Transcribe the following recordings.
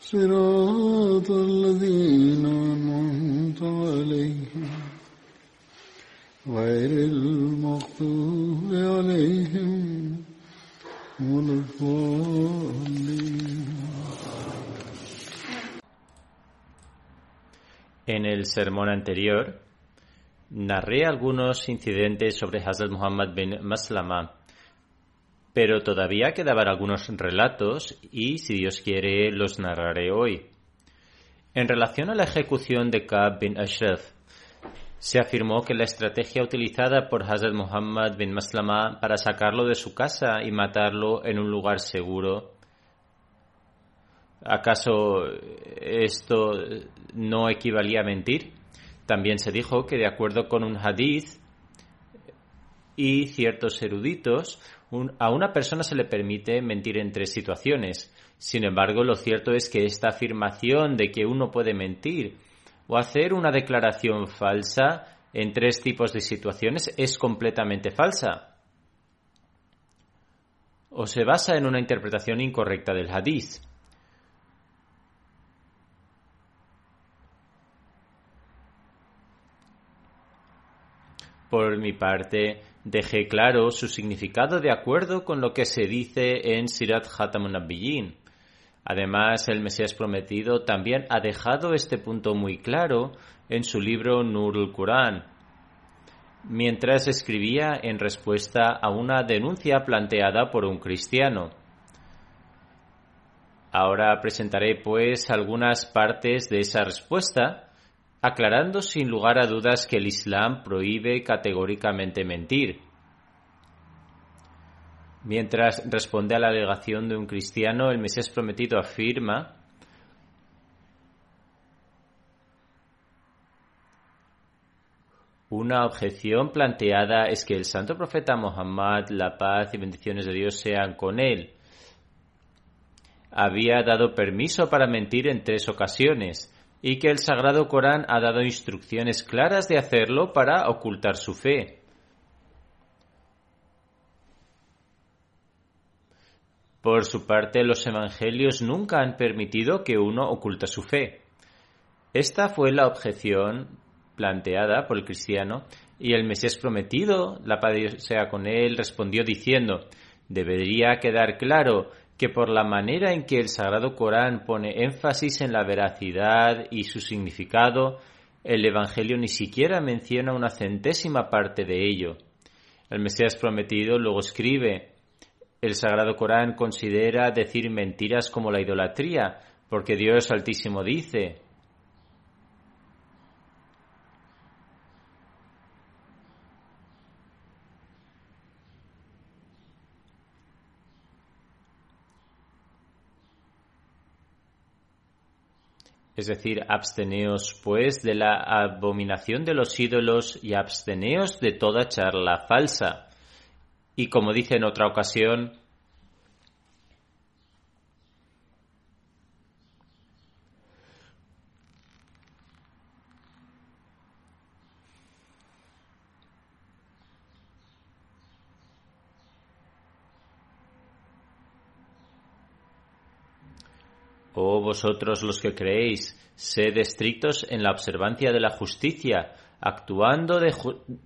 صراط الذين أنعمت عليهم غير المغضوب عليهم ولا الضالين En el sermón anterior narré algunos incidentes sobre Hazrat Muhammad bin Maslama, pero todavía quedaban algunos relatos y, si Dios quiere, los narraré hoy. En relación a la ejecución de Ka'b bin Ashraf, se afirmó que la estrategia utilizada por Hazrat Muhammad bin Maslama para sacarlo de su casa y matarlo en un lugar seguro ¿Acaso esto no equivalía a mentir? También se dijo que de acuerdo con un hadith y ciertos eruditos, a una persona se le permite mentir en tres situaciones. Sin embargo, lo cierto es que esta afirmación de que uno puede mentir o hacer una declaración falsa en tres tipos de situaciones es completamente falsa. O se basa en una interpretación incorrecta del hadith. Por mi parte, dejé claro su significado de acuerdo con lo que se dice en Sirat Hatamun. Además, el Mesías prometido también ha dejado este punto muy claro en su libro Nurul Quran, mientras escribía en respuesta a una denuncia planteada por un cristiano. Ahora presentaré pues algunas partes de esa respuesta aclarando sin lugar a dudas que el Islam prohíbe categóricamente mentir. Mientras responde a la alegación de un cristiano, el Mesías prometido afirma Una objeción planteada es que el santo profeta Muhammad, la paz y bendiciones de Dios sean con él, había dado permiso para mentir en tres ocasiones y que el Sagrado Corán ha dado instrucciones claras de hacerlo para ocultar su fe. Por su parte, los evangelios nunca han permitido que uno oculta su fe. Esta fue la objeción planteada por el cristiano y el Mesías prometido, la paz sea con él, respondió diciendo, debería quedar claro que por la manera en que el Sagrado Corán pone énfasis en la veracidad y su significado, el Evangelio ni siquiera menciona una centésima parte de ello. El Mesías prometido luego escribe, el Sagrado Corán considera decir mentiras como la idolatría, porque Dios Altísimo dice, Es decir, absteneos pues de la abominación de los ídolos y absteneos de toda charla falsa. Y como dice en otra ocasión, Oh vosotros los que creéis, sed estrictos en la observancia de la justicia, actuando de,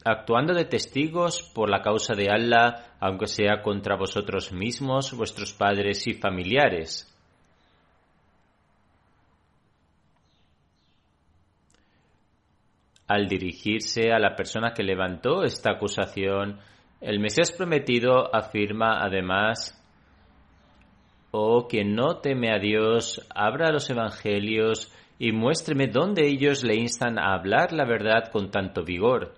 actuando de testigos por la causa de Allah, aunque sea contra vosotros mismos, vuestros padres y familiares. Al dirigirse a la persona que levantó esta acusación, el Mesías prometido afirma además Oh, quien no teme a Dios, abra los evangelios y muéstreme dónde ellos le instan a hablar la verdad con tanto vigor.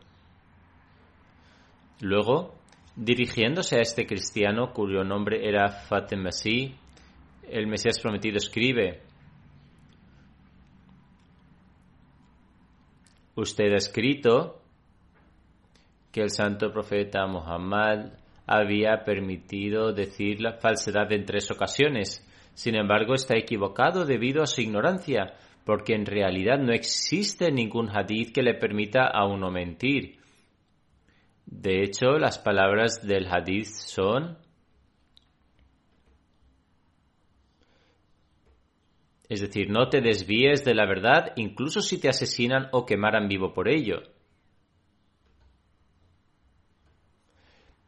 Luego, dirigiéndose a este cristiano cuyo nombre era Fatemasi, el Mesías prometido escribe, Usted ha escrito que el santo profeta Muhammad había permitido decir la falsedad en tres ocasiones. Sin embargo, está equivocado debido a su ignorancia, porque en realidad no existe ningún hadith que le permita a uno mentir. De hecho, las palabras del hadith son Es decir, no te desvíes de la verdad incluso si te asesinan o quemaran vivo por ello.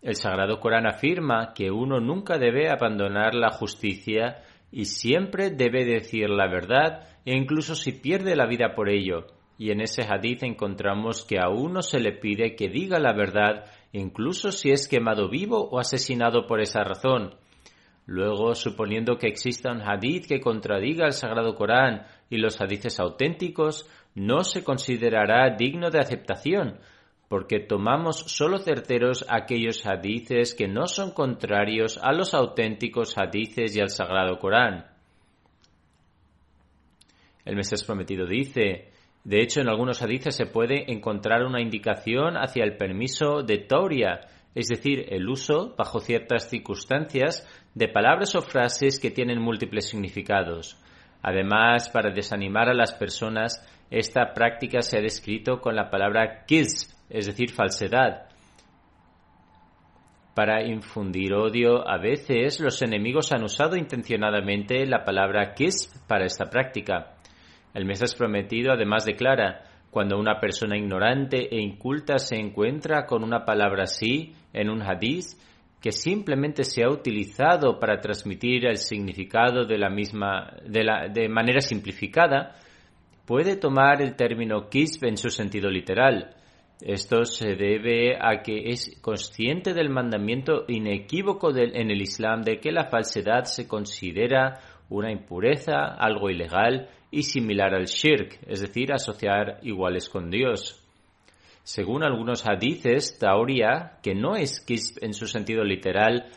El Sagrado Corán afirma que uno nunca debe abandonar la justicia y siempre debe decir la verdad, e incluso si pierde la vida por ello. Y en ese hadith encontramos que a uno se le pide que diga la verdad, incluso si es quemado vivo o asesinado por esa razón. Luego, suponiendo que exista un hadith que contradiga el Sagrado Corán y los hadiths auténticos, no se considerará digno de aceptación, porque tomamos solo certeros aquellos hadices que no son contrarios a los auténticos hadices y al Sagrado Corán. El Mesías prometido dice, de hecho en algunos hadices se puede encontrar una indicación hacia el permiso de Tauria, es decir, el uso, bajo ciertas circunstancias, de palabras o frases que tienen múltiples significados. Además, para desanimar a las personas, esta práctica se ha descrito con la palabra kiz, es decir, falsedad. Para infundir odio, a veces los enemigos han usado intencionadamente la palabra kiss para esta práctica. El Mesías prometido además declara, cuando una persona ignorante e inculta se encuentra con una palabra así en un hadith que simplemente se ha utilizado para transmitir el significado de la misma de, la, de manera simplificada, puede tomar el término kisb en su sentido literal. Esto se debe a que es consciente del mandamiento inequívoco en el Islam de que la falsedad se considera una impureza, algo ilegal y similar al shirk, es decir, asociar iguales con Dios. Según algunos hadices, Tauria, que no es kisb en su sentido literal,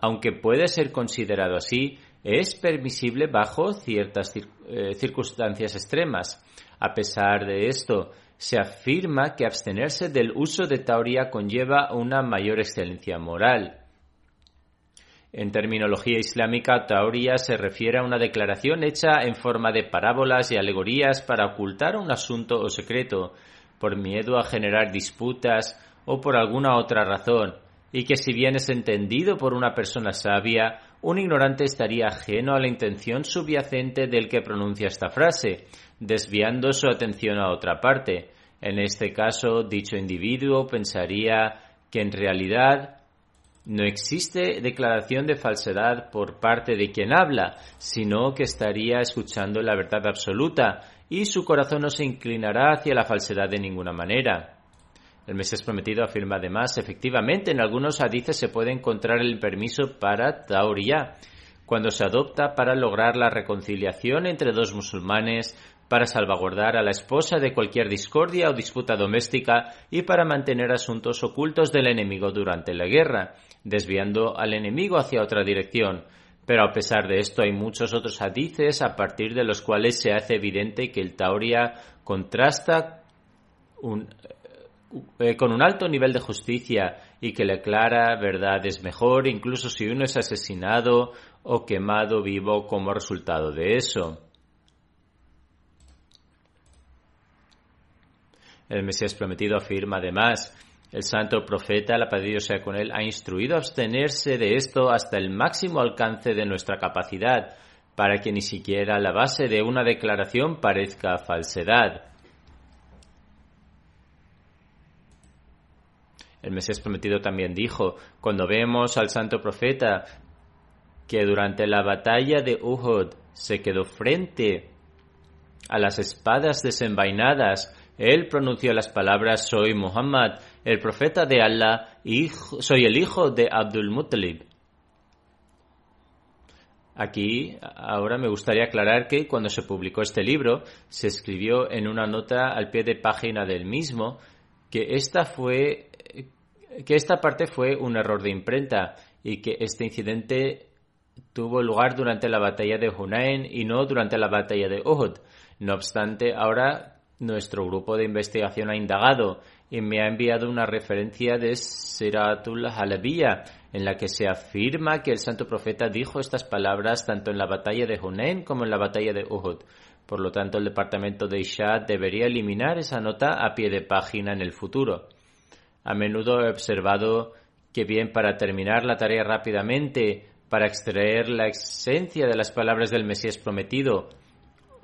aunque puede ser considerado así, es permisible bajo ciertas eh, circunstancias extremas. A pesar de esto, se afirma que abstenerse del uso de tauría conlleva una mayor excelencia moral. En terminología islámica, tauría se refiere a una declaración hecha en forma de parábolas y alegorías para ocultar un asunto o secreto, por miedo a generar disputas o por alguna otra razón, y que si bien es entendido por una persona sabia, un ignorante estaría ajeno a la intención subyacente del que pronuncia esta frase, desviando su atención a otra parte. En este caso, dicho individuo pensaría que en realidad no existe declaración de falsedad por parte de quien habla, sino que estaría escuchando la verdad absoluta y su corazón no se inclinará hacia la falsedad de ninguna manera. El Mesías prometido afirma además, efectivamente, en algunos hadices se puede encontrar el permiso para tauría, cuando se adopta para lograr la reconciliación entre dos musulmanes, para salvaguardar a la esposa de cualquier discordia o disputa doméstica y para mantener asuntos ocultos del enemigo durante la guerra, desviando al enemigo hacia otra dirección. Pero a pesar de esto hay muchos otros hadices a partir de los cuales se hace evidente que el Tauria contrasta eh, con un alto nivel de justicia y que la clara verdad es mejor incluso si uno es asesinado o quemado vivo como resultado de eso. El Mesías prometido afirma además, el santo profeta, la paz Dios sea con él, ha instruido a abstenerse de esto hasta el máximo alcance de nuestra capacidad, para que ni siquiera la base de una declaración parezca falsedad. El Mesías prometido también dijo, cuando vemos al santo profeta que durante la batalla de Uhud se quedó frente a las espadas desenvainadas, él pronunció las palabras Soy Muhammad, el profeta de Allah, y soy el hijo de Abdul Muttalib. Aquí, ahora me gustaría aclarar que cuando se publicó este libro, se escribió en una nota al pie de página del mismo que esta fue que esta parte fue un error de imprenta y que este incidente tuvo lugar durante la batalla de Hunain y no durante la batalla de Uhud. No obstante, ahora nuestro grupo de investigación ha indagado y me ha enviado una referencia de Siratul Halabiyya en la que se afirma que el santo profeta dijo estas palabras tanto en la batalla de Hunain como en la batalla de Uhud. Por lo tanto, el departamento de Ishad debería eliminar esa nota a pie de página en el futuro. A menudo he observado que bien para terminar la tarea rápidamente, para extraer la esencia de las palabras del Mesías prometido,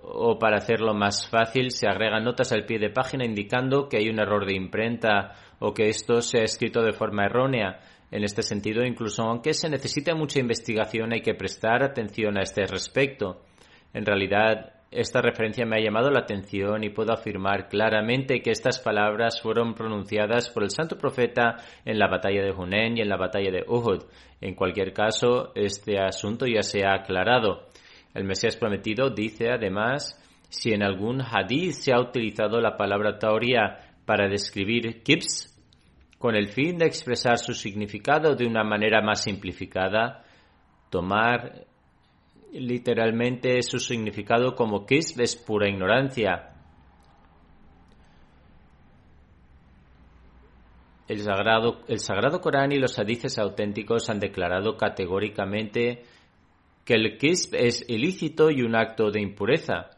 o para hacerlo más fácil se agregan notas al pie de página indicando que hay un error de imprenta o que esto se ha escrito de forma errónea. En este sentido, incluso aunque se necesite mucha investigación, hay que prestar atención a este respecto. En realidad, esta referencia me ha llamado la atención y puedo afirmar claramente que estas palabras fueron pronunciadas por el santo profeta en la batalla de Hunayn y en la batalla de Uhud. En cualquier caso, este asunto ya se ha aclarado. El Mesías prometido dice además, si en algún hadith se ha utilizado la palabra tauría para describir kibs, con el fin de expresar su significado de una manera más simplificada, tomar literalmente su significado como kisb es pura ignorancia. El sagrado, el sagrado Corán y los hadices auténticos han declarado categóricamente que el kisb es ilícito y un acto de impureza.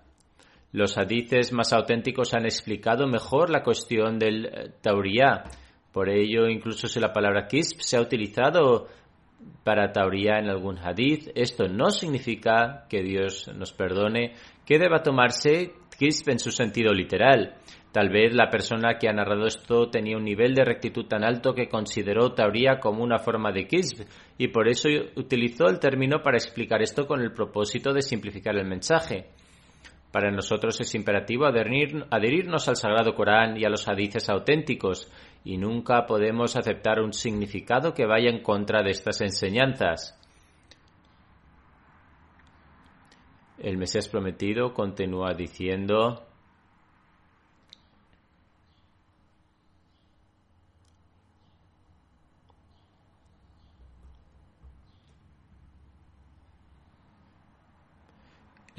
Los hadices más auténticos han explicado mejor la cuestión del eh, tauriá. Por ello, incluso si la palabra kisb se ha utilizado para Tauría en algún hadith. Esto no significa que Dios nos perdone que deba tomarse kisb en su sentido literal. Tal vez la persona que ha narrado esto tenía un nivel de rectitud tan alto que consideró Tauría como una forma de kisb y por eso utilizó el término para explicar esto con el propósito de simplificar el mensaje. Para nosotros es imperativo adherirnos al Sagrado Corán y a los hadices auténticos, y nunca podemos aceptar un significado que vaya en contra de estas enseñanzas. El Mesías prometido continúa diciendo,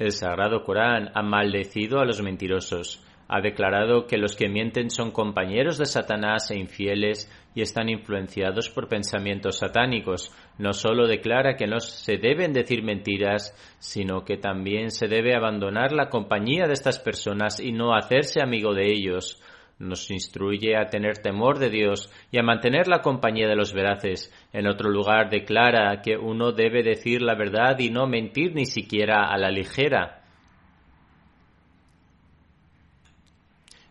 El Sagrado Corán ha maldecido a los mentirosos ha declarado que los que mienten son compañeros de Satanás e infieles y están influenciados por pensamientos satánicos. No solo declara que no se deben decir mentiras, sino que también se debe abandonar la compañía de estas personas y no hacerse amigo de ellos. Nos instruye a tener temor de Dios y a mantener la compañía de los veraces. En otro lugar declara que uno debe decir la verdad y no mentir ni siquiera a la ligera.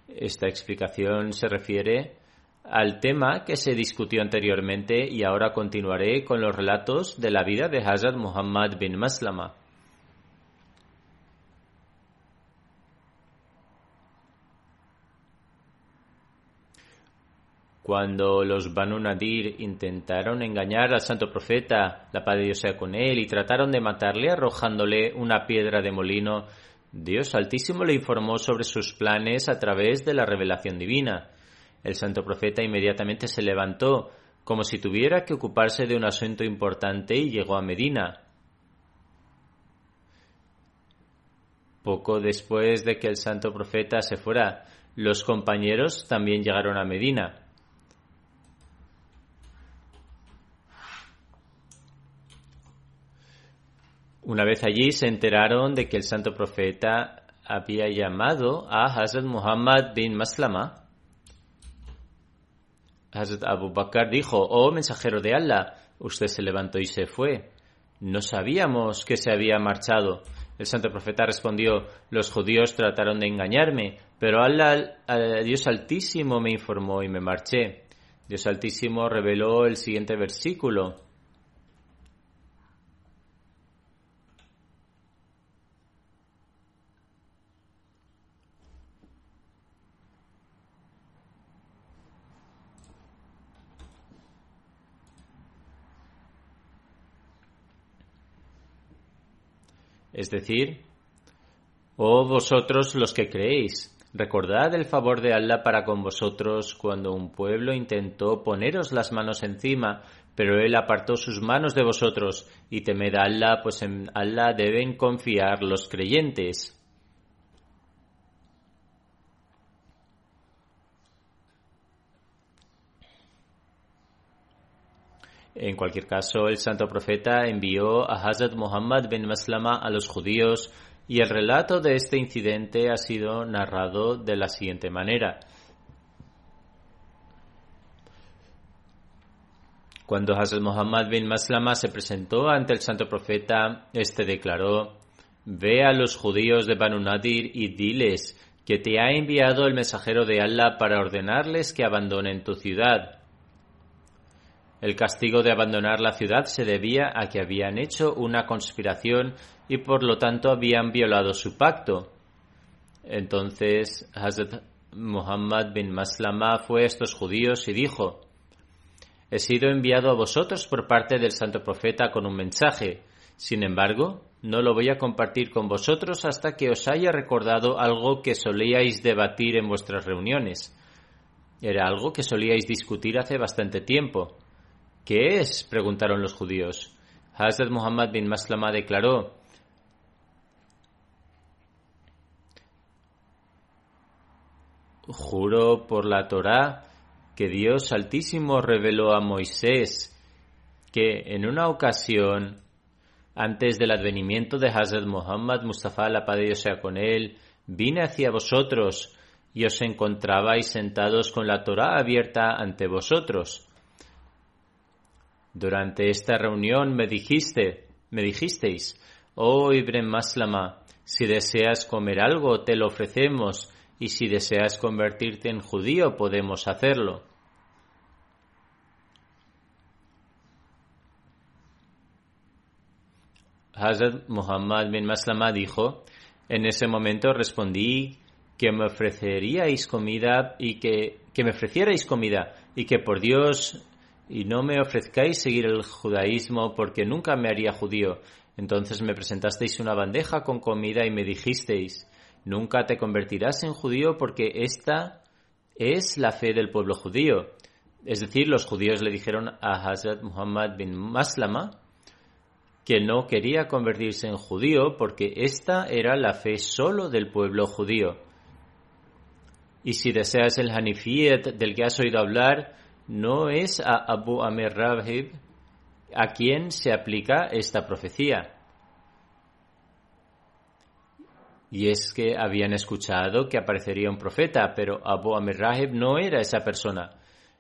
Esta explicación se refiere al tema que se discutió anteriormente y ahora continuaré con los relatos de la vida de Hazrat Muhammad bin Maslama. Cuando los Banu Nadir intentaron engañar al santo profeta, la paz de Dios sea con él, y trataron de matarle arrojándole una piedra de molino, Dios Altísimo le informó sobre sus planes a través de la revelación divina. El santo profeta inmediatamente se levantó, como si tuviera que ocuparse de un asunto importante, y llegó a Medina. Poco después de que el santo profeta se fuera, los compañeros también llegaron a Medina. Una vez allí se enteraron de que el santo profeta había llamado a Hazrat Muhammad bin Maslama. Hazrat Abu Bakr dijo, oh mensajero de Allah, usted se levantó y se fue. No sabíamos que se había marchado. El santo profeta respondió, los judíos trataron de engañarme, pero Allah, Dios Altísimo me informó y me marché. Dios Altísimo reveló el siguiente versículo. Es decir, oh vosotros los que creéis, recordad el favor de Allah para con vosotros cuando un pueblo intentó poneros las manos encima, pero él apartó sus manos de vosotros, y temed a Allah, pues en Allah deben confiar los creyentes. En cualquier caso, el santo profeta envió a Hazrat Muhammad bin Maslama a los judíos y el relato de este incidente ha sido narrado de la siguiente manera. Cuando Hazrat Muhammad bin Maslama se presentó ante el santo profeta, este declaró, Ve a los judíos de Banu Nadir y diles que te ha enviado el mensajero de Allah para ordenarles que abandonen tu ciudad. El castigo de abandonar la ciudad se debía a que habían hecho una conspiración y por lo tanto habían violado su pacto. Entonces Hazrat Muhammad bin Maslama fue a estos judíos y dijo, He sido enviado a vosotros por parte del santo profeta con un mensaje. Sin embargo, no lo voy a compartir con vosotros hasta que os haya recordado algo que solíais debatir en vuestras reuniones. Era algo que solíais discutir hace bastante tiempo. ¿Qué es? preguntaron los judíos. Hazrat Muhammad bin Maslama declaró, Juro por la Torá que Dios Altísimo reveló a Moisés que en una ocasión, antes del advenimiento de Hazrat Muhammad Mustafa, la paz Dios sea con él, vine hacia vosotros y os encontrabais sentados con la Torá abierta ante vosotros. Durante esta reunión me dijiste, me dijisteis, oh Ibrahim Maslama, si deseas comer algo te lo ofrecemos y si deseas convertirte en judío podemos hacerlo. Hazrat Muhammad bin Maslama dijo, en ese momento respondí que me ofreceríais comida y que, que me ofrecierais comida y que por Dios y no me ofrezcáis seguir el judaísmo porque nunca me haría judío. Entonces me presentasteis una bandeja con comida y me dijisteis, nunca te convertirás en judío porque esta es la fe del pueblo judío. Es decir, los judíos le dijeron a Hazrat Muhammad bin Maslama que no quería convertirse en judío porque esta era la fe solo del pueblo judío. Y si deseas el Hanifiyat del que has oído hablar, no es a Abu Amir Rahib a quien se aplica esta profecía. Y es que habían escuchado que aparecería un profeta, pero Abu Amir Rahib no era esa persona.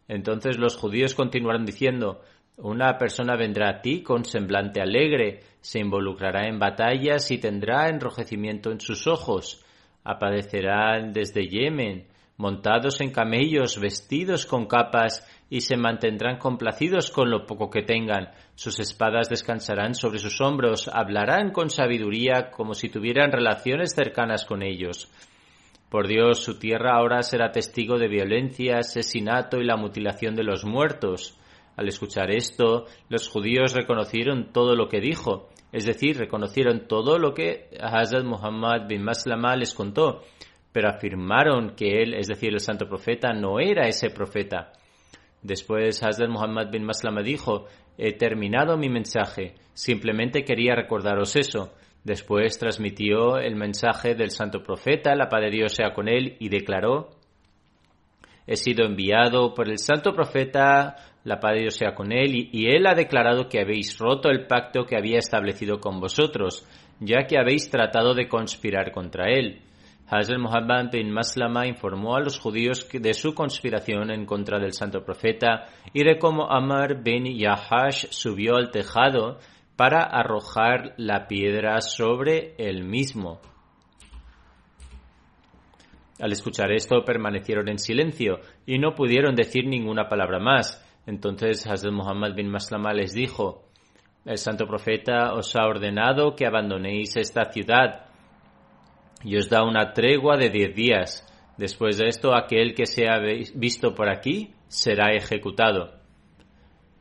Entonces los judíos continuaron diciendo, una persona vendrá a ti con semblante alegre, se involucrará en batallas y tendrá enrojecimiento en sus ojos, aparecerá desde Yemen, montados en camellos, vestidos con capas y se mantendrán complacidos con lo poco que tengan. Sus espadas descansarán sobre sus hombros, hablarán con sabiduría como si tuvieran relaciones cercanas con ellos. Por Dios, su tierra ahora será testigo de violencia, asesinato y la mutilación de los muertos. Al escuchar esto, los judíos reconocieron todo lo que dijo, es decir, reconocieron todo lo que Hazrat Muhammad bin Maslama les contó, pero afirmaron que él, es decir, el santo profeta, no era ese profeta. Después Hazrat Muhammad bin Maslama dijo, he terminado mi mensaje, simplemente quería recordaros eso. Después transmitió el mensaje del santo profeta, la paz de Dios sea con él, y declaró, he sido enviado por el santo profeta, la paz de Dios sea con él, y, y él ha declarado que habéis roto el pacto que había establecido con vosotros, ya que habéis tratado de conspirar contra él. Hazrat Muhammad bin Maslama informó a los judíos de su conspiración en contra del santo profeta y de cómo Amar bin Yahash subió al tejado para arrojar la piedra sobre él mismo. Al escuchar esto permanecieron en silencio y no pudieron decir ninguna palabra más. Entonces Hazrat Muhammad bin Maslama les dijo, el santo profeta os ha ordenado que abandonéis esta ciudad y os da una tregua de diez días. Después de esto, aquel que sea visto por aquí será ejecutado.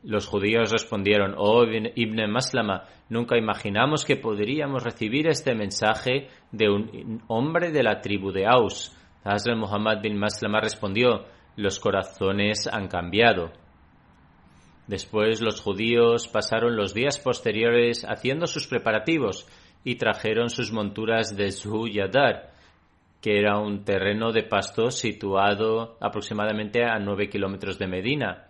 Los judíos respondieron, oh Ibn Maslama, nunca imaginamos que podríamos recibir este mensaje de un hombre de la tribu de Aus. Hazrat Muhammad bin Maslama respondió, los corazones han cambiado. Después los judíos pasaron los días posteriores haciendo sus preparativos y trajeron sus monturas de Zuhuyadar, que era un terreno de pasto situado aproximadamente a nueve kilómetros de Medina,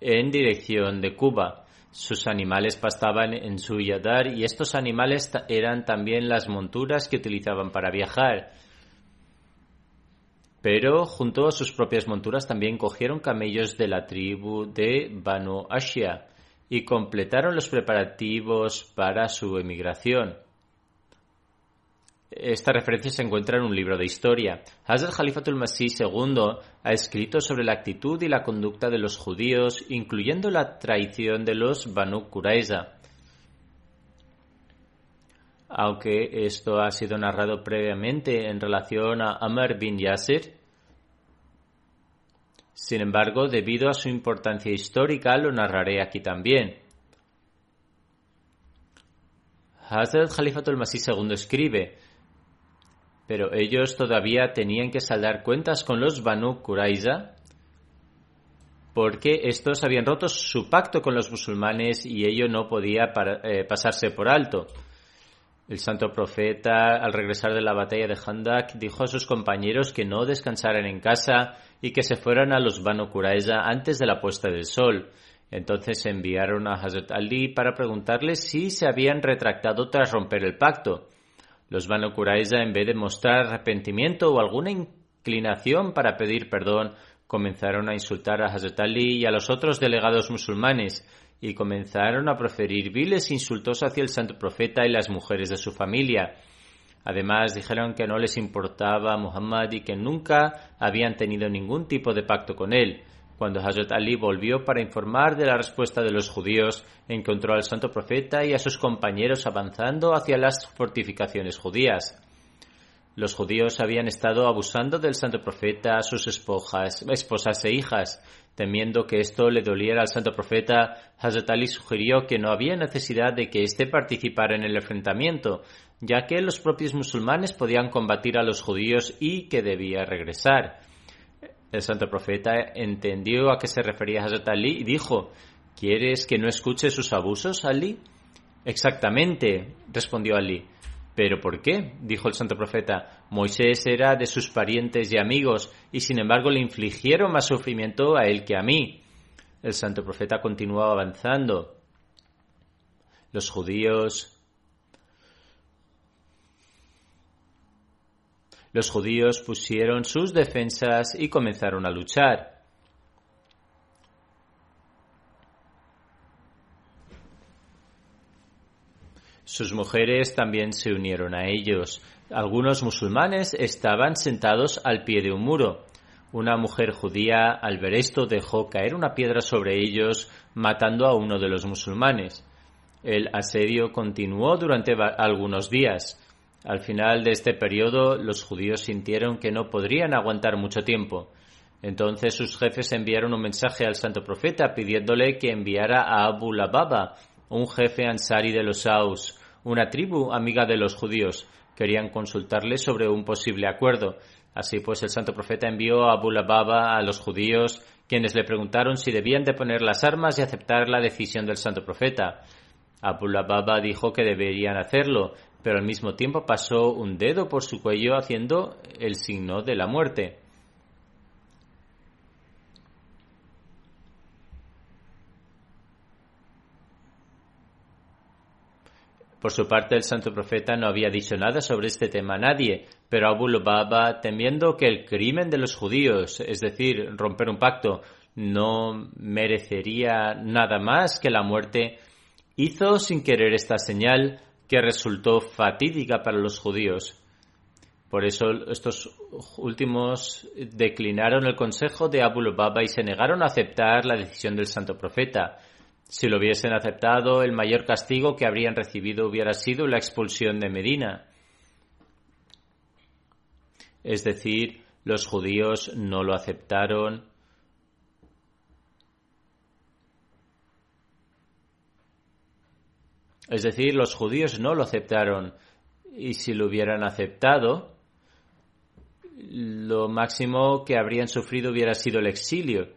en dirección de Cuba. Sus animales pastaban en Zuhuyadar y estos animales eran también las monturas que utilizaban para viajar pero junto a sus propias monturas también cogieron camellos de la tribu de Banu Ashia y completaron los preparativos para su emigración. Esta referencia se encuentra en un libro de historia. Hazrat Khalifatul Masih II ha escrito sobre la actitud y la conducta de los judíos, incluyendo la traición de los Banu Qurayza. Aunque esto ha sido narrado previamente en relación a Amr bin Yasir, sin embargo, debido a su importancia histórica, lo narraré aquí también. Hazrat Khalifatul Masih II escribe, pero ellos todavía tenían que saldar cuentas con los Banu Qurayza porque estos habían roto su pacto con los musulmanes y ello no podía eh, pasarse por alto. El santo profeta, al regresar de la batalla de Handak, dijo a sus compañeros que no descansaran en casa y que se fueran a los Banu Qurayza antes de la puesta del sol. Entonces enviaron a Hazrat Ali para preguntarle si se habían retractado tras romper el pacto. Los Banu Qurayza, en vez de mostrar arrepentimiento o alguna inclinación para pedir perdón, comenzaron a insultar a Hazrat Ali y a los otros delegados musulmanes, y comenzaron a proferir viles insultos hacia el santo profeta y las mujeres de su familia. Además dijeron que no les importaba Muhammad y que nunca habían tenido ningún tipo de pacto con él. Cuando Hazrat Ali volvió para informar de la respuesta de los judíos, encontró al santo profeta y a sus compañeros avanzando hacia las fortificaciones judías. Los judíos habían estado abusando del santo profeta, a sus esposas e hijas, Temiendo que esto le doliera al santo profeta, Hazrat Ali sugirió que no había necesidad de que éste participara en el enfrentamiento, ya que los propios musulmanes podían combatir a los judíos y que debía regresar. El santo profeta entendió a qué se refería Hazrat Ali y dijo, ¿Quieres que no escuche sus abusos, Ali? Exactamente, respondió Ali. ¿Pero por qué? dijo el santo profeta. Moisés era de sus parientes y amigos, y sin embargo le infligieron más sufrimiento a él que a mí. El santo profeta continuó avanzando. Los judíos. Los judíos pusieron sus defensas y comenzaron a luchar. Sus mujeres también se unieron a ellos. Algunos musulmanes estaban sentados al pie de un muro. Una mujer judía, al ver esto, dejó caer una piedra sobre ellos, matando a uno de los musulmanes. El asedio continuó durante algunos días. Al final de este periodo, los judíos sintieron que no podrían aguantar mucho tiempo. Entonces sus jefes enviaron un mensaje al santo profeta pidiéndole que enviara a Abu Lababa, un jefe ansari de los Aus, una tribu amiga de los judíos. Querían consultarle sobre un posible acuerdo. Así pues, el santo profeta envió a Abu Lababa a los judíos, quienes le preguntaron si debían de poner las armas y aceptar la decisión del santo profeta. Abu Lababa dijo que deberían hacerlo, pero al mismo tiempo pasó un dedo por su cuello haciendo el signo de la muerte. Por su parte, el santo profeta no había dicho nada sobre este tema a nadie, pero Abu Lubaba, temiendo que el crimen de los judíos, es decir, romper un pacto, no merecería nada más que la muerte, hizo sin querer esta señal que resultó fatídica para los judíos. Por eso estos últimos declinaron el consejo de Abu Lubaba y se negaron a aceptar la decisión del santo profeta. Si lo hubiesen aceptado, el mayor castigo que habrían recibido hubiera sido la expulsión de Medina. Es decir, los judíos no lo aceptaron. Es decir, los judíos no lo aceptaron. Y si lo hubieran aceptado, lo máximo que habrían sufrido hubiera sido el exilio.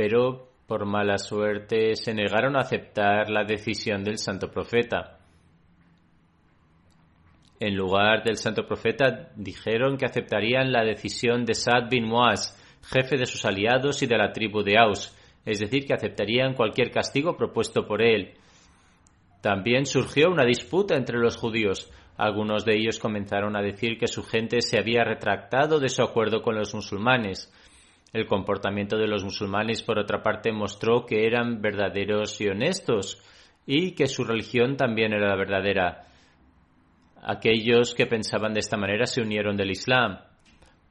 Pero por mala suerte se negaron a aceptar la decisión del santo profeta. En lugar del santo profeta dijeron que aceptarían la decisión de Saad bin Muaz, jefe de sus aliados y de la tribu de Aus, es decir, que aceptarían cualquier castigo propuesto por él. También surgió una disputa entre los judíos. Algunos de ellos comenzaron a decir que su gente se había retractado de su acuerdo con los musulmanes. El comportamiento de los musulmanes, por otra parte, mostró que eran verdaderos y honestos y que su religión también era la verdadera. Aquellos que pensaban de esta manera se unieron del Islam.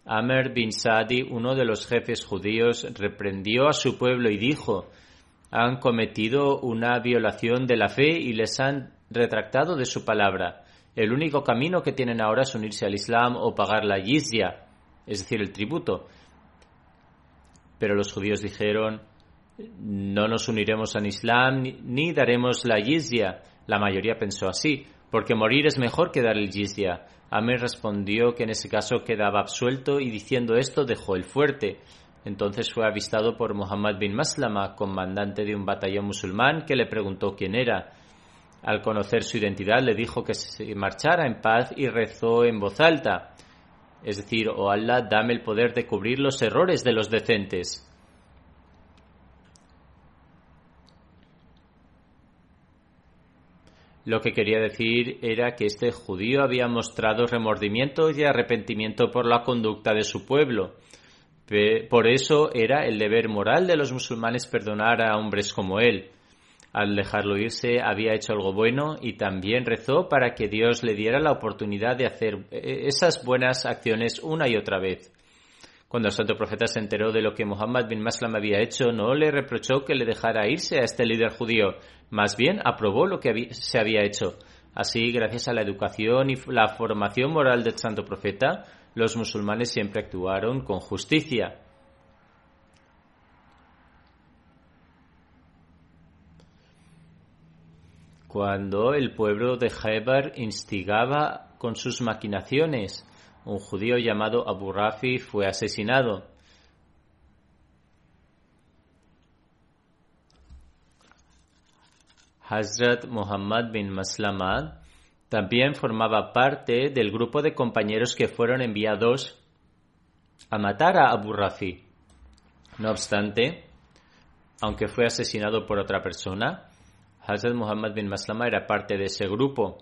Amer bin Sadi, uno de los jefes judíos, reprendió a su pueblo y dijo han cometido una violación de la fe y les han retractado de su palabra. El único camino que tienen ahora es unirse al Islam o pagar la jizya, es decir, el tributo. Pero los judíos dijeron, no nos uniremos al Islam ni daremos la jizya. La mayoría pensó así, porque morir es mejor que dar el jizya. Amir respondió que en ese caso quedaba absuelto y diciendo esto dejó el fuerte. Entonces fue avistado por Muhammad bin Maslama, comandante de un batallón musulmán, que le preguntó quién era. Al conocer su identidad le dijo que se marchara en paz y rezó en voz alta. Es decir, oh Allah, dame el poder de cubrir los errores de los decentes. Lo que quería decir era que este judío había mostrado remordimiento y arrepentimiento por la conducta de su pueblo. Por eso era el deber moral de los musulmanes perdonar a hombres como él. Al dejarlo irse había hecho algo bueno y también rezó para que Dios le diera la oportunidad de hacer eh, esas buenas acciones una y otra vez. Cuando el santo profeta se enteró de lo que Muhammad bin Maslam había hecho, no le reprochó que le dejara irse a este líder judío, más bien aprobó lo que se había hecho. Así, gracias a la educación y la formación moral del santo profeta, los musulmanes siempre actuaron con justicia. Cuando el pueblo de Khaybar instigaba con sus maquinaciones, un judío llamado Abu Rafi fue asesinado. Hazrat Muhammad bin Maslamad también formaba parte del grupo de compañeros que fueron enviados a matar a Abu Rafi. No obstante, aunque fue asesinado por otra persona, Hazrat Muhammad bin Maslama era parte de ese grupo.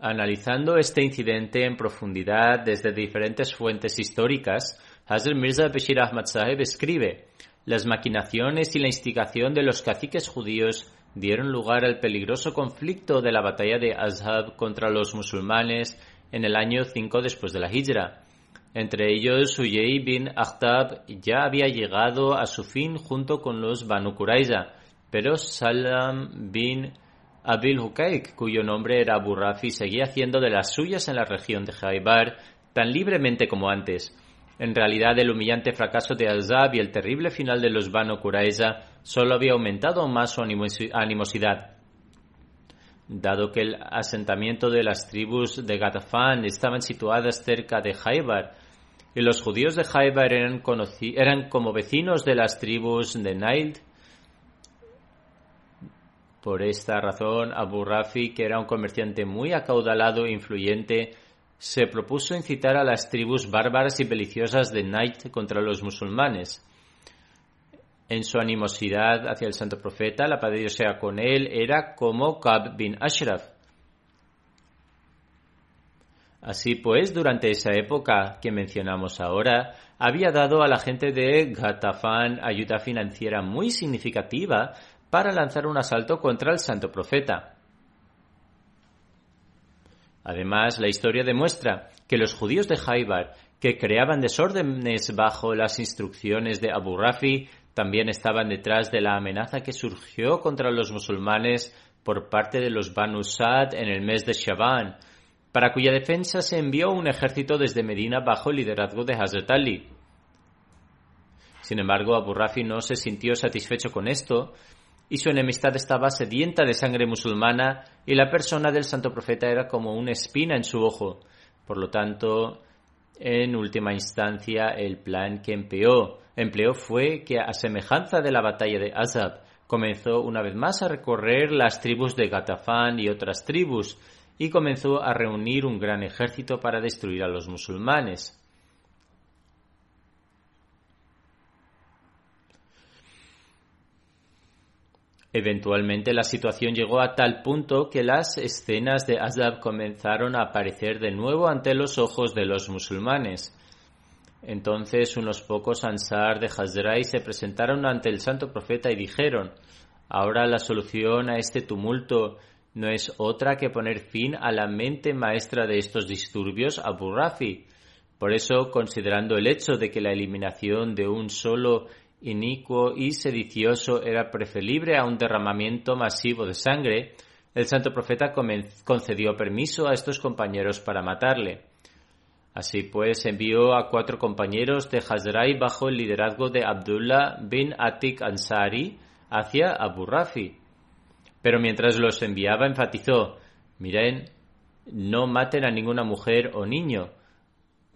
Analizando este incidente en profundidad desde diferentes fuentes históricas, Hazrat Mirza Bashir Ahmad Sahib escribe, las maquinaciones y la instigación de los caciques judíos dieron lugar al peligroso conflicto de la batalla de Azhab contra los musulmanes en el año 5 después de la Hijra. Entre ellos, Suyei bin Akhtab ya había llegado a su fin junto con los Banu Qurayza, pero Salam bin Abil Hukaik, cuyo nombre era Abu Rafi, seguía haciendo de las suyas en la región de Jaibar tan libremente como antes. En realidad, el humillante fracaso de Azab y el terrible final de los Banu Qurayza solo había aumentado más su animosidad. Dado que el asentamiento de las tribus de Gatafán estaban situadas cerca de Haibar y los judíos de Haibar eran, eran como vecinos de las tribus de Nail, por esta razón, Abu Rafi, que era un comerciante muy acaudalado e influyente, se propuso incitar a las tribus bárbaras y beliciosas de Najd contra los musulmanes. En su animosidad hacia el santo profeta, la paz Dios sea con él, era como Kab bin Ashraf. Así pues, durante esa época que mencionamos ahora, había dado a la gente de Ghatafan ayuda financiera muy significativa para lanzar un asalto contra el santo profeta. Además, la historia demuestra que los judíos de Haibar, que creaban desórdenes bajo las instrucciones de Abu Rafi, también estaban detrás de la amenaza que surgió contra los musulmanes por parte de los Banu Sad en el mes de Shaban, para cuya defensa se envió un ejército desde Medina bajo el liderazgo de Hazrat Ali. Sin embargo, Abu Rafi no se sintió satisfecho con esto y su enemistad estaba sedienta de sangre musulmana y la persona del santo profeta era como una espina en su ojo. Por lo tanto, en última instancia, el plan que empleó, empleó fue que, a semejanza de la batalla de Azab, comenzó una vez más a recorrer las tribus de Gatafán y otras tribus, y comenzó a reunir un gran ejército para destruir a los musulmanes. Eventualmente la situación llegó a tal punto que las escenas de Azab comenzaron a aparecer de nuevo ante los ojos de los musulmanes. Entonces unos pocos ansar de Hazrai se presentaron ante el santo profeta y dijeron, ahora la solución a este tumulto no es otra que poner fin a la mente maestra de estos disturbios, Abu Rafi. Por eso, considerando el hecho de que la eliminación de un solo inicuo y sedicioso era preferible a un derramamiento masivo de sangre, el santo profeta concedió permiso a estos compañeros para matarle. Así pues, envió a cuatro compañeros de Hazrai bajo el liderazgo de Abdullah bin Atik Ansari hacia Abu Rafi. Pero mientras los enviaba enfatizó, miren, no maten a ninguna mujer o niño.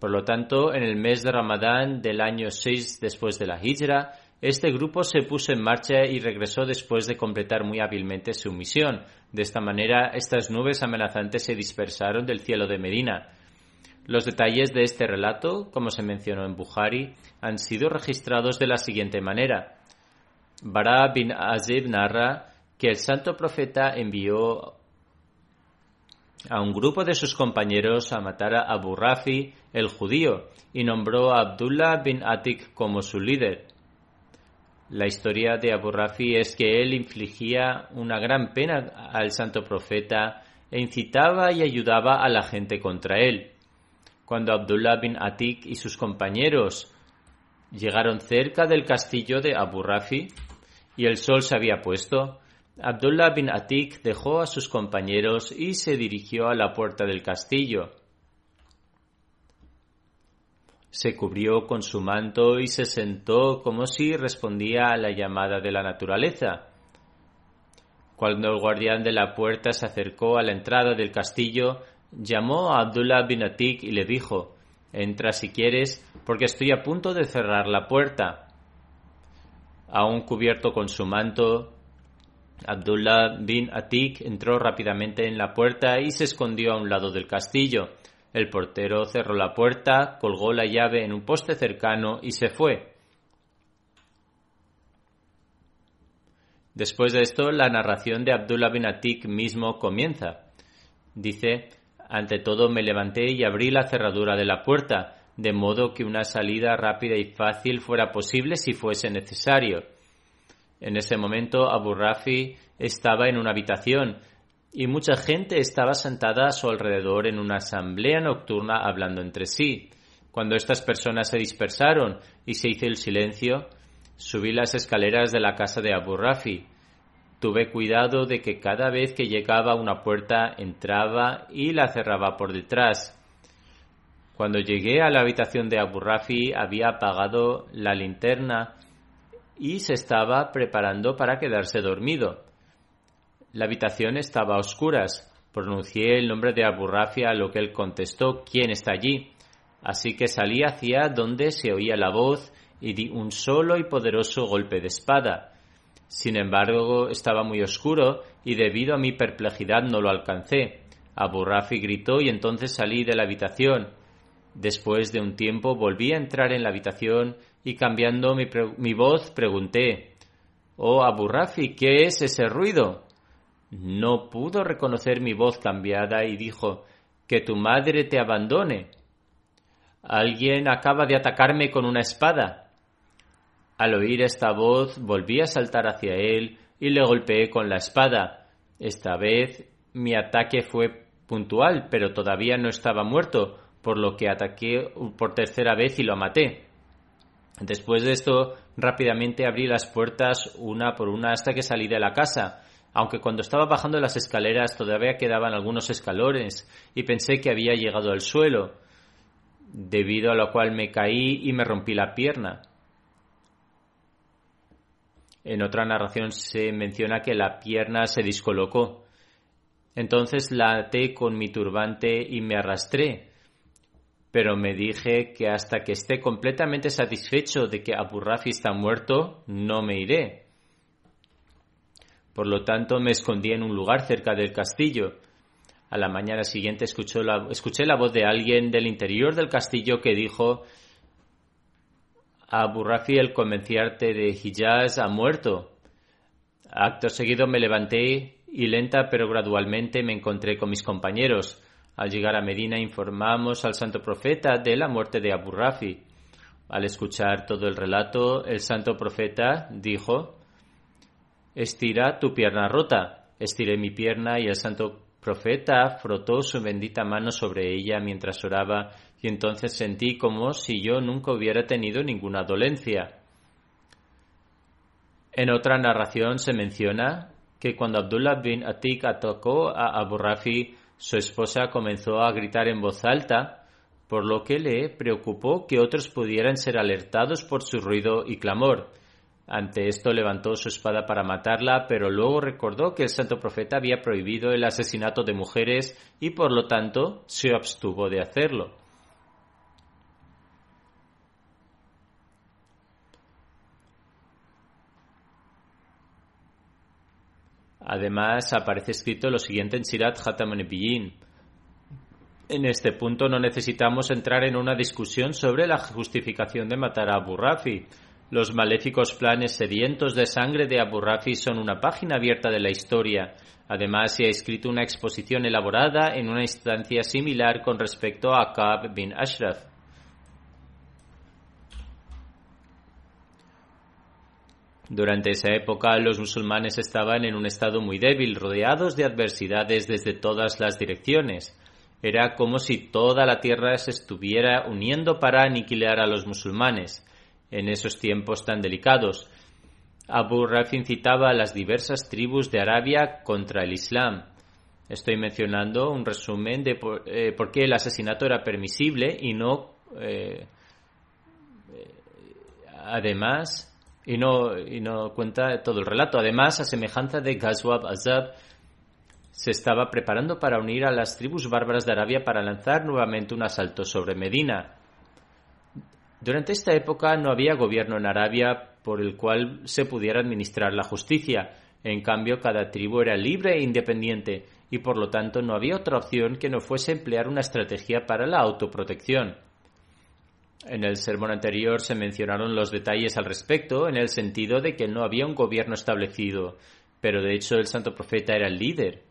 Por lo tanto, en el mes de Ramadán del año 6 después de la Hijra, este grupo se puso en marcha y regresó después de completar muy hábilmente su misión. De esta manera, estas nubes amenazantes se dispersaron del cielo de Medina. Los detalles de este relato, como se mencionó en Bukhari, han sido registrados de la siguiente manera. Bara bin Azib narra que el santo profeta envió a un grupo de sus compañeros a matar a Abu Rafi, el judío, y nombró a Abdullah bin Atik como su líder. La historia de Abu Rafi es que él infligía una gran pena al santo profeta e incitaba y ayudaba a la gente contra él. Cuando Abdullah bin Atik y sus compañeros llegaron cerca del castillo de Abu Rafi y el sol se había puesto, Abdullah bin Atik dejó a sus compañeros y se dirigió a la puerta del castillo. Se cubrió con su manto y se sentó como si respondía a la llamada de la naturaleza. Cuando el guardián de la puerta se acercó a la entrada del castillo, llamó a Abdullah bin Atik y le dijo Entra si quieres, porque estoy a punto de cerrar la puerta. Aún cubierto con su manto, Abdullah bin Atik entró rápidamente en la puerta y se escondió a un lado del castillo. El portero cerró la puerta, colgó la llave en un poste cercano y se fue. Después de esto, la narración de Abdullah bin Atik mismo comienza. Dice, ante todo me levanté y abrí la cerradura de la puerta, de modo que una salida rápida y fácil fuera posible si fuese necesario. En ese momento Abu Rafi estaba en una habitación y mucha gente estaba sentada a su alrededor en una asamblea nocturna hablando entre sí. Cuando estas personas se dispersaron y se hizo el silencio, subí las escaleras de la casa de Abu Rafi. Tuve cuidado de que cada vez que llegaba a una puerta entraba y la cerraba por detrás. Cuando llegué a la habitación de Abu Rafi había apagado la linterna y se estaba preparando para quedarse dormido. La habitación estaba a oscuras. Pronuncié el nombre de Abu Rafi a lo que él contestó ¿Quién está allí? Así que salí hacia donde se oía la voz y di un solo y poderoso golpe de espada. Sin embargo, estaba muy oscuro y debido a mi perplejidad no lo alcancé. Abu Rafi gritó y entonces salí de la habitación. Después de un tiempo volví a entrar en la habitación y cambiando mi, voz pregunté Oh Abu Rafi, ¿qué es ese ruido? No pudo reconocer mi voz cambiada y dijo que tu madre te abandone. Alguien acaba de atacarme con una espada. Al oír esta voz volví a saltar hacia él y le golpeé con la espada. Esta vez mi ataque fue puntual, pero todavía no estaba muerto, por lo que ataqué por tercera vez y lo maté. Después de esto, rápidamente abrí las puertas una por una hasta que salí de la casa, aunque cuando estaba bajando las escaleras todavía quedaban algunos escalones y pensé que había llegado al suelo, debido a lo cual me caí y me rompí la pierna. En otra narración se menciona que la pierna se discolocó. Entonces la até con mi turbante y me arrastré. Pero me dije que hasta que esté completamente satisfecho de que Abu Rafi está muerto, no me iré. Por lo tanto, me escondí en un lugar cerca del castillo. A la mañana siguiente la, escuché la voz de alguien del interior del castillo que dijo Abu Rafi, el comerciante de Hijaz, ha muerto. Acto seguido me levanté y lenta pero gradualmente me encontré con mis compañeros. Al llegar a Medina informamos al santo profeta de la muerte de Abu Rafi. Al escuchar todo el relato, el santo profeta dijo, Estira tu pierna rota. Estiré mi pierna y el santo profeta frotó su bendita mano sobre ella mientras oraba y entonces sentí como si yo nunca hubiera tenido ninguna dolencia. En otra narración se menciona que cuando Abdullah bin Atik atacó a Abu Rafi, su esposa comenzó a gritar en voz alta, por lo que le preocupó que otros pudieran ser alertados por su ruido y clamor. Ante esto levantó su espada para matarla, pero luego recordó que el santo profeta había prohibido el asesinato de mujeres y por lo tanto se abstuvo de hacerlo. Además, aparece escrito lo siguiente en Sirat Hatam En este punto no necesitamos entrar en una discusión sobre la justificación de matar a Abu Rafi. Los maléficos planes sedientos de sangre de Abu Rafi son una página abierta de la historia. Además, se ha escrito una exposición elaborada en una instancia similar con respecto a Ka'b bin Ashraf. Durante esa época los musulmanes estaban en un estado muy débil, rodeados de adversidades desde todas las direcciones. Era como si toda la tierra se estuviera uniendo para aniquilar a los musulmanes en esos tiempos tan delicados. Abu Raf incitaba a las diversas tribus de Arabia contra el Islam. Estoy mencionando un resumen de por, eh, qué el asesinato era permisible y no. Eh, eh, además, y no, y no cuenta todo el relato. Además, a semejanza de Ghazwab Azab, se estaba preparando para unir a las tribus bárbaras de Arabia para lanzar nuevamente un asalto sobre Medina. Durante esta época no había gobierno en Arabia por el cual se pudiera administrar la justicia. En cambio, cada tribu era libre e independiente y por lo tanto no había otra opción que no fuese emplear una estrategia para la autoprotección. En el sermón anterior se mencionaron los detalles al respecto, en el sentido de que no había un gobierno establecido, pero de hecho el santo profeta era el líder.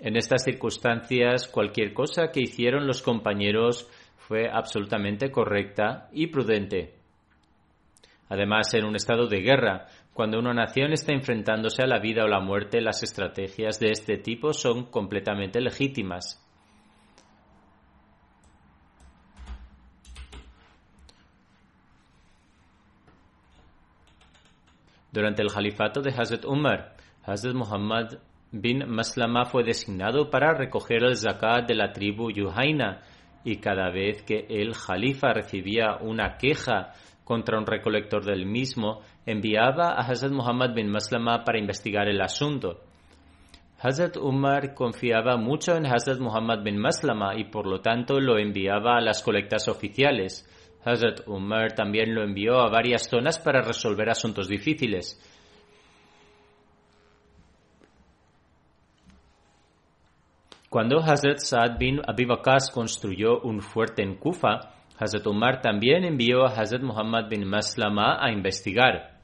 En estas circunstancias, cualquier cosa que hicieron los compañeros fue absolutamente correcta y prudente. Además, en un estado de guerra, cuando una nación está enfrentándose a la vida o la muerte, las estrategias de este tipo son completamente legítimas. Durante el califato de Hazrat Umar, Hazrat Muhammad bin Maslama fue designado para recoger el zakat de la tribu Yuhaina y cada vez que el califa recibía una queja contra un recolector del mismo, enviaba a Hazrat Muhammad bin Maslama para investigar el asunto. Hazrat Umar confiaba mucho en Hazrat Muhammad bin Maslama y por lo tanto lo enviaba a las colectas oficiales. Hazrat Umar también lo envió a varias zonas para resolver asuntos difíciles. Cuando Hazrat Saad bin Abi construyó un fuerte en Kufa, Hazrat Umar también envió a Hazrat Muhammad bin Maslama a investigar.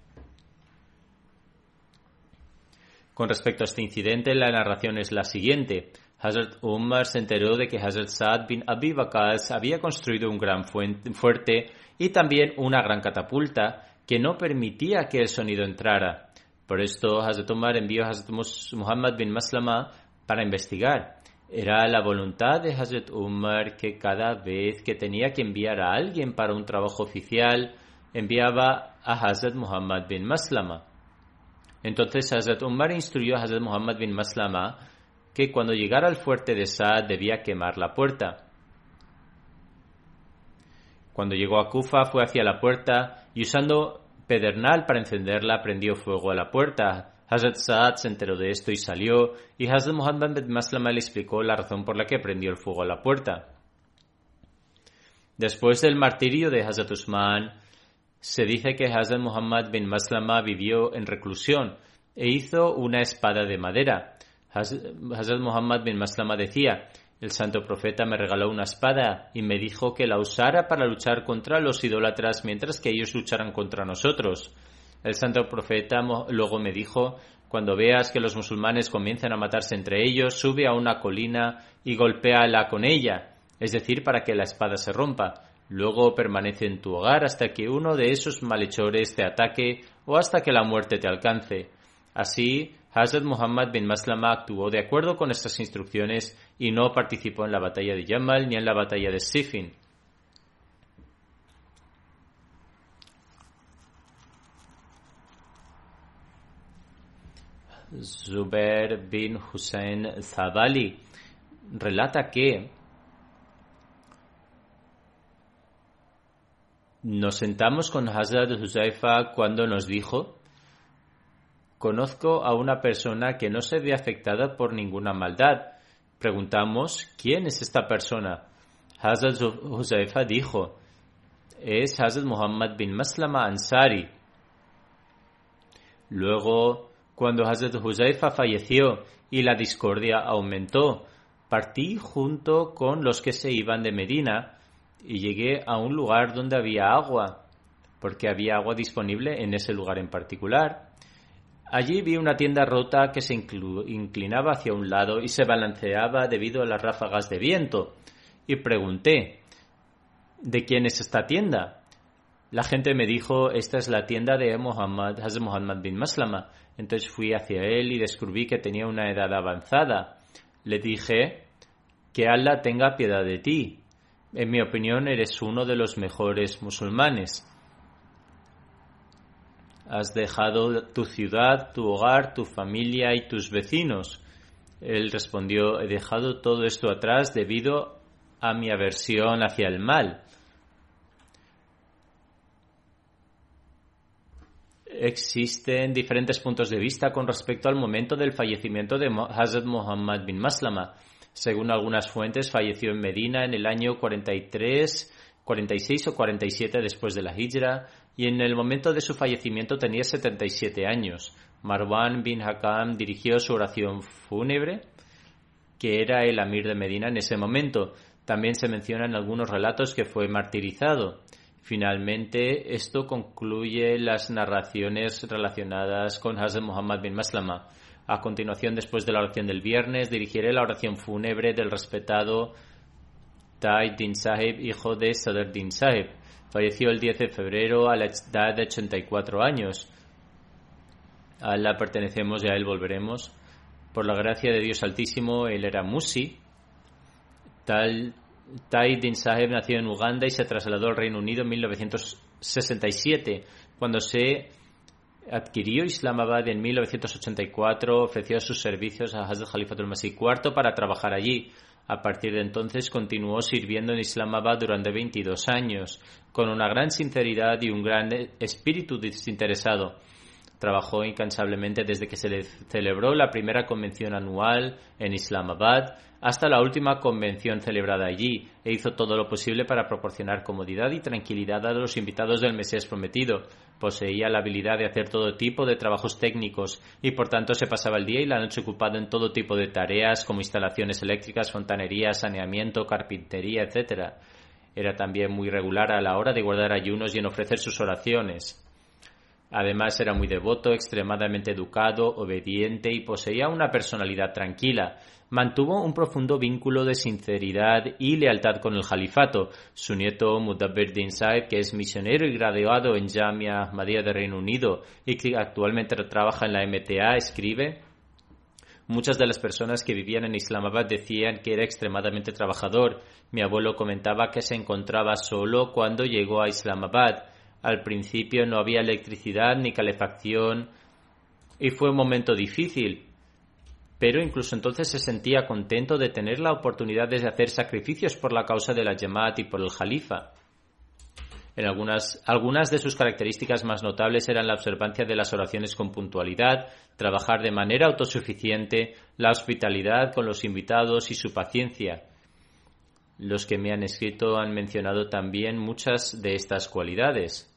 Con respecto a este incidente, la narración es la siguiente. Hazrat Umar se enteró de que Hazrat Saad bin Abi Waqas había construido un gran fuerte y también una gran catapulta que no permitía que el sonido entrara. Por esto Hazrat Umar envió a Hazrat Muhammad bin Maslama para investigar. Era la voluntad de Hazrat Umar que cada vez que tenía que enviar a alguien para un trabajo oficial, enviaba a Hazrat Muhammad bin Maslama. Entonces Hazrat Umar instruyó a Hazrat Muhammad bin Maslama que cuando llegara al fuerte de Saad debía quemar la puerta. Cuando llegó a Kufa fue hacia la puerta y usando pedernal para encenderla prendió fuego a la puerta. Hazrat Saad se enteró de esto y salió, y Hazrat Muhammad bin Maslama le explicó la razón por la que prendió el fuego a la puerta. Después del martirio de Hazrat Usman, se dice que Hazrat Muhammad bin Maslama vivió en reclusión e hizo una espada de madera. Hazrat Muhammad bin Maslama decía, el santo profeta me regaló una espada y me dijo que la usara para luchar contra los idólatras mientras que ellos lucharan contra nosotros. El santo profeta luego me dijo, cuando veas que los musulmanes comienzan a matarse entre ellos, sube a una colina y golpéala con ella, es decir, para que la espada se rompa. Luego permanece en tu hogar hasta que uno de esos malhechores te ataque o hasta que la muerte te alcance. Así, Hazrat Muhammad bin Maslama actuó de acuerdo con estas instrucciones y no participó en la batalla de Yamal ni en la batalla de Sifin. Zubair bin Hussein Zabali relata que nos sentamos con Hazrat Huzaifa cuando nos dijo Conozco a una persona que no se ve afectada por ninguna maldad. Preguntamos, ¿quién es esta persona? Hazrat Huzaifa dijo, es Hazrat Muhammad bin Maslama Ansari. Luego, cuando Hazrat Huzaifa falleció y la discordia aumentó, partí junto con los que se iban de Medina y llegué a un lugar donde había agua, porque había agua disponible en ese lugar en particular. Allí vi una tienda rota que se inclinaba hacia un lado y se balanceaba debido a las ráfagas de viento. Y pregunté, ¿de quién es esta tienda? La gente me dijo, esta es la tienda de Muhammad, Hazrat Muhammad bin Maslama. Entonces fui hacia él y descubrí que tenía una edad avanzada. Le dije, que Allah tenga piedad de ti. En mi opinión, eres uno de los mejores musulmanes. Has dejado tu ciudad, tu hogar, tu familia y tus vecinos. Él respondió, he dejado todo esto atrás debido a mi aversión hacia el mal. Existen diferentes puntos de vista con respecto al momento del fallecimiento de Hazrat Muhammad bin Maslama. Según algunas fuentes, falleció en Medina en el año 43, 46 o 47 después de la Hijra y en el momento de su fallecimiento tenía 77 años. Marwan bin Hakam dirigió su oración fúnebre, que era el amir de Medina en ese momento. También se menciona en algunos relatos que fue martirizado. Finalmente, esto concluye las narraciones relacionadas con Hazrat Muhammad bin Maslama. A continuación, después de la oración del viernes, dirigiré la oración fúnebre del respetado Tai Din Sahib, hijo de Sadr Din Sahib. Falleció el 10 de febrero a la edad de 84 años. A la pertenecemos y a él volveremos. Por la gracia de Dios Altísimo, él era Musi. Tal Tai Din Sahib nació en Uganda y se trasladó al Reino Unido en 1967. Cuando se adquirió Islamabad en 1984, ofreció sus servicios a Hazrat Khalifatul Masih IV para trabajar allí. A partir de entonces continuó sirviendo en Islamabad durante 22 años, con una gran sinceridad y un gran espíritu desinteresado. Trabajó incansablemente desde que se celebró la primera convención anual en Islamabad hasta la última convención celebrada allí e hizo todo lo posible para proporcionar comodidad y tranquilidad a los invitados del Mesías prometido. Poseía la habilidad de hacer todo tipo de trabajos técnicos y por tanto se pasaba el día y la noche ocupado en todo tipo de tareas como instalaciones eléctricas, fontanería, saneamiento, carpintería, etc. Era también muy regular a la hora de guardar ayunos y en ofrecer sus oraciones. Además era muy devoto, extremadamente educado, obediente y poseía una personalidad tranquila. mantuvo un profundo vínculo de sinceridad y lealtad con el califato. Su nieto Mudabbir Din que es misionero y graduado en Jamia Ahmadiyya de Reino Unido y que actualmente trabaja en la MTA, escribe Muchas de las personas que vivían en Islamabad decían que era extremadamente trabajador. Mi abuelo comentaba que se encontraba solo cuando llegó a Islamabad. Al principio no había electricidad ni calefacción y fue un momento difícil, pero incluso entonces se sentía contento de tener la oportunidad de hacer sacrificios por la causa de la Jamaat y por el Jalifa. En algunas, algunas de sus características más notables eran la observancia de las oraciones con puntualidad, trabajar de manera autosuficiente, la hospitalidad con los invitados y su paciencia. Los que me han escrito han mencionado también muchas de estas cualidades.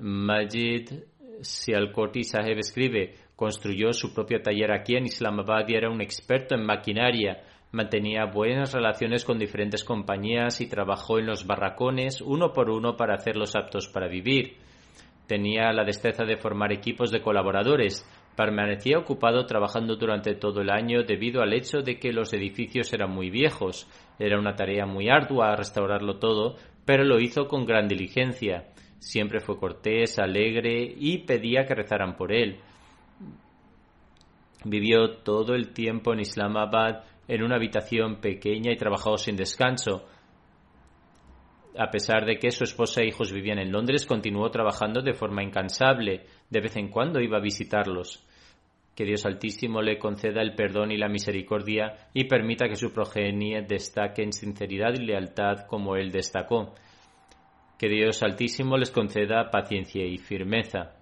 Majid Sialkoti Saheb escribe, construyó su propio taller aquí en Islamabad y era un experto en maquinaria Mantenía buenas relaciones con diferentes compañías y trabajó en los barracones uno por uno para hacerlos aptos para vivir. Tenía la destreza de formar equipos de colaboradores. Permanecía ocupado trabajando durante todo el año debido al hecho de que los edificios eran muy viejos. Era una tarea muy ardua restaurarlo todo, pero lo hizo con gran diligencia. Siempre fue cortés, alegre y pedía que rezaran por él. Vivió todo el tiempo en Islamabad en una habitación pequeña y trabajó sin descanso. A pesar de que su esposa e hijos vivían en Londres, continuó trabajando de forma incansable. De vez en cuando iba a visitarlos. Que Dios Altísimo le conceda el perdón y la misericordia y permita que su progenie destaque en sinceridad y lealtad como él destacó. Que Dios Altísimo les conceda paciencia y firmeza.